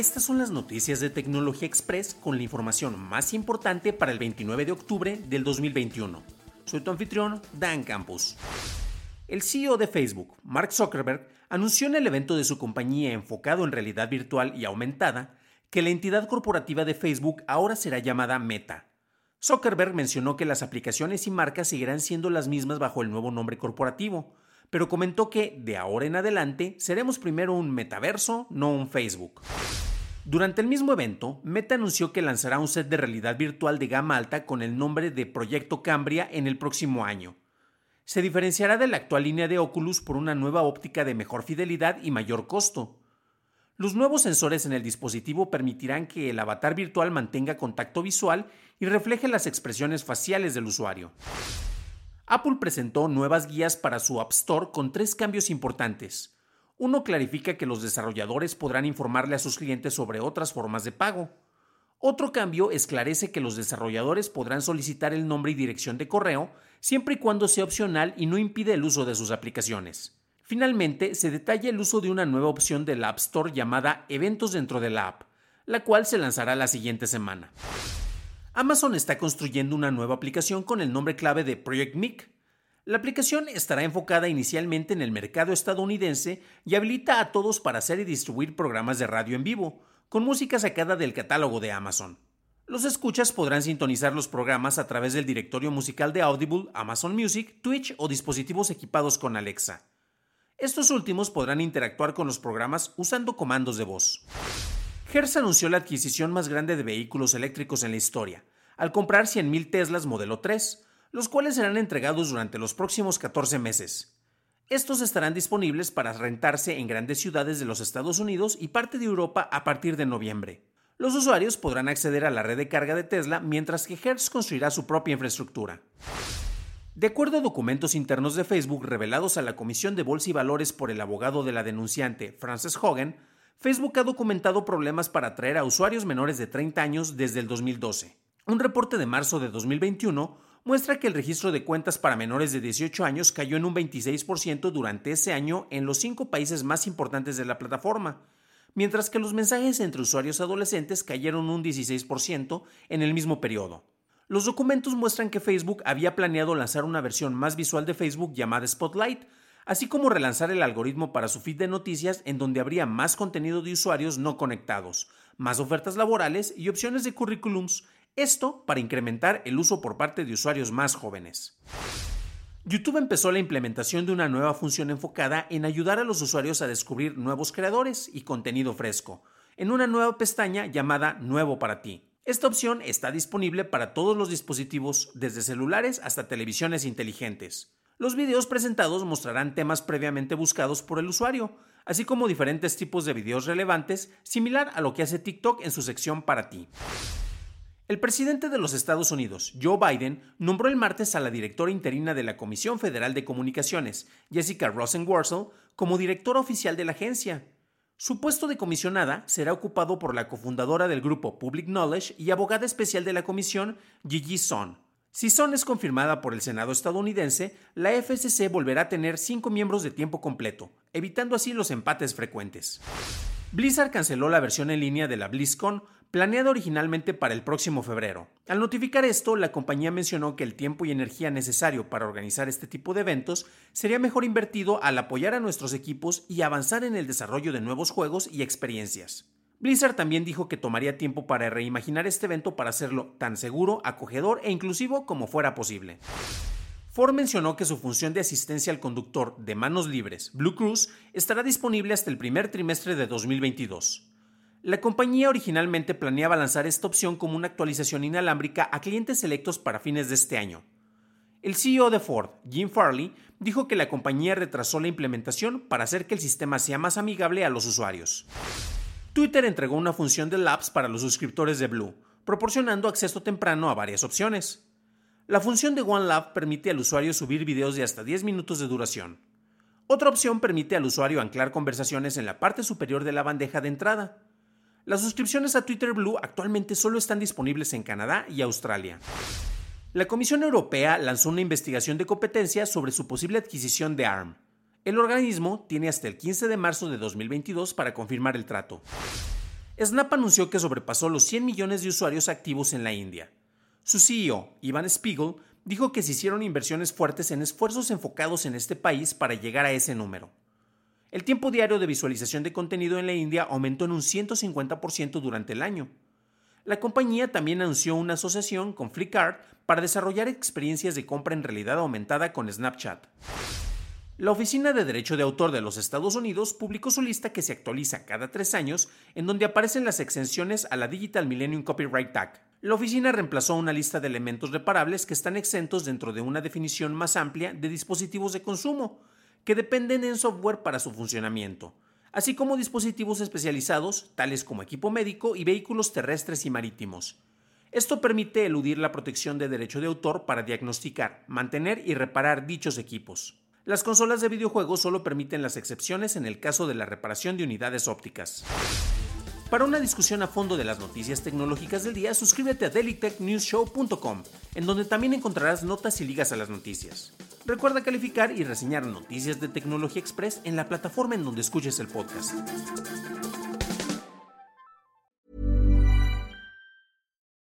Estas son las noticias de Tecnología Express con la información más importante para el 29 de octubre del 2021. Soy tu anfitrión, Dan Campos. El CEO de Facebook, Mark Zuckerberg, anunció en el evento de su compañía enfocado en realidad virtual y aumentada que la entidad corporativa de Facebook ahora será llamada Meta. Zuckerberg mencionó que las aplicaciones y marcas seguirán siendo las mismas bajo el nuevo nombre corporativo, pero comentó que de ahora en adelante seremos primero un metaverso, no un Facebook. Durante el mismo evento, Meta anunció que lanzará un set de realidad virtual de gama alta con el nombre de Proyecto Cambria en el próximo año. Se diferenciará de la actual línea de Oculus por una nueva óptica de mejor fidelidad y mayor costo. Los nuevos sensores en el dispositivo permitirán que el avatar virtual mantenga contacto visual y refleje las expresiones faciales del usuario. Apple presentó nuevas guías para su App Store con tres cambios importantes. Uno clarifica que los desarrolladores podrán informarle a sus clientes sobre otras formas de pago. Otro cambio esclarece que los desarrolladores podrán solicitar el nombre y dirección de correo siempre y cuando sea opcional y no impide el uso de sus aplicaciones. Finalmente, se detalla el uso de una nueva opción del App Store llamada Eventos dentro de la app, la cual se lanzará la siguiente semana. Amazon está construyendo una nueva aplicación con el nombre clave de Project Mic, la aplicación estará enfocada inicialmente en el mercado estadounidense y habilita a todos para hacer y distribuir programas de radio en vivo, con música sacada del catálogo de Amazon. Los escuchas podrán sintonizar los programas a través del directorio musical de Audible, Amazon Music, Twitch o dispositivos equipados con Alexa. Estos últimos podrán interactuar con los programas usando comandos de voz. Hertz anunció la adquisición más grande de vehículos eléctricos en la historia, al comprar 100.000 Teslas Modelo 3, los cuales serán entregados durante los próximos 14 meses. Estos estarán disponibles para rentarse en grandes ciudades de los Estados Unidos y parte de Europa a partir de noviembre. Los usuarios podrán acceder a la red de carga de Tesla mientras que Hertz construirá su propia infraestructura. De acuerdo a documentos internos de Facebook revelados a la Comisión de Bolsa y Valores por el abogado de la denunciante, Frances Hogan, Facebook ha documentado problemas para atraer a usuarios menores de 30 años desde el 2012. Un reporte de marzo de 2021 muestra que el registro de cuentas para menores de 18 años cayó en un 26% durante ese año en los cinco países más importantes de la plataforma, mientras que los mensajes entre usuarios adolescentes cayeron un 16% en el mismo periodo. Los documentos muestran que Facebook había planeado lanzar una versión más visual de Facebook llamada Spotlight, así como relanzar el algoritmo para su feed de noticias en donde habría más contenido de usuarios no conectados, más ofertas laborales y opciones de currículums esto para incrementar el uso por parte de usuarios más jóvenes. YouTube empezó la implementación de una nueva función enfocada en ayudar a los usuarios a descubrir nuevos creadores y contenido fresco, en una nueva pestaña llamada Nuevo para ti. Esta opción está disponible para todos los dispositivos, desde celulares hasta televisiones inteligentes. Los videos presentados mostrarán temas previamente buscados por el usuario, así como diferentes tipos de videos relevantes, similar a lo que hace TikTok en su sección para ti. El presidente de los Estados Unidos, Joe Biden, nombró el martes a la directora interina de la Comisión Federal de Comunicaciones, Jessica Rosenworcel, como directora oficial de la agencia. Su puesto de comisionada será ocupado por la cofundadora del grupo Public Knowledge y abogada especial de la comisión, Gigi Son. Si Son es confirmada por el Senado estadounidense, la FCC volverá a tener cinco miembros de tiempo completo, evitando así los empates frecuentes. Blizzard canceló la versión en línea de la BlizzCon planeada originalmente para el próximo febrero. Al notificar esto, la compañía mencionó que el tiempo y energía necesario para organizar este tipo de eventos sería mejor invertido al apoyar a nuestros equipos y avanzar en el desarrollo de nuevos juegos y experiencias. Blizzard también dijo que tomaría tiempo para reimaginar este evento para hacerlo tan seguro, acogedor e inclusivo como fuera posible. Ford mencionó que su función de asistencia al conductor de manos libres, Blue Cruise, estará disponible hasta el primer trimestre de 2022. La compañía originalmente planeaba lanzar esta opción como una actualización inalámbrica a clientes selectos para fines de este año. El CEO de Ford, Jim Farley, dijo que la compañía retrasó la implementación para hacer que el sistema sea más amigable a los usuarios. Twitter entregó una función de Labs para los suscriptores de Blue, proporcionando acceso temprano a varias opciones. La función de OneLab permite al usuario subir videos de hasta 10 minutos de duración. Otra opción permite al usuario anclar conversaciones en la parte superior de la bandeja de entrada. Las suscripciones a Twitter Blue actualmente solo están disponibles en Canadá y Australia. La Comisión Europea lanzó una investigación de competencia sobre su posible adquisición de ARM. El organismo tiene hasta el 15 de marzo de 2022 para confirmar el trato. Snap anunció que sobrepasó los 100 millones de usuarios activos en la India. Su CEO, Ivan Spiegel, dijo que se hicieron inversiones fuertes en esfuerzos enfocados en este país para llegar a ese número. El tiempo diario de visualización de contenido en la India aumentó en un 150% durante el año. La compañía también anunció una asociación con Flickr para desarrollar experiencias de compra en realidad aumentada con Snapchat. La Oficina de Derecho de Autor de los Estados Unidos publicó su lista que se actualiza cada tres años, en donde aparecen las exenciones a la Digital Millennium Copyright Act. La oficina reemplazó una lista de elementos reparables que están exentos dentro de una definición más amplia de dispositivos de consumo, que dependen en software para su funcionamiento, así como dispositivos especializados, tales como equipo médico y vehículos terrestres y marítimos. Esto permite eludir la protección de derecho de autor para diagnosticar, mantener y reparar dichos equipos. Las consolas de videojuegos solo permiten las excepciones en el caso de la reparación de unidades ópticas. Para una discusión a fondo de las noticias tecnológicas del día, suscríbete a dailytechnewsshow.com, en donde también encontrarás notas y ligas a las noticias. Recuerda calificar y reseñar Noticias de Tecnología Express en la plataforma en donde escuches el podcast.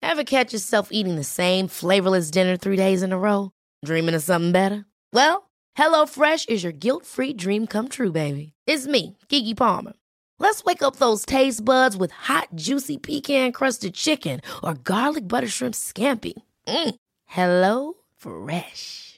Ever catch yourself eating the same flavorless dinner three days in a row? Dreaming of something better? Well, HelloFresh is your guilt-free dream come true, baby. It's me, Kiki Palmer. Let's wake up those taste buds with hot, juicy pecan-crusted chicken or garlic butter shrimp scampi. Mm. Hello Fresh.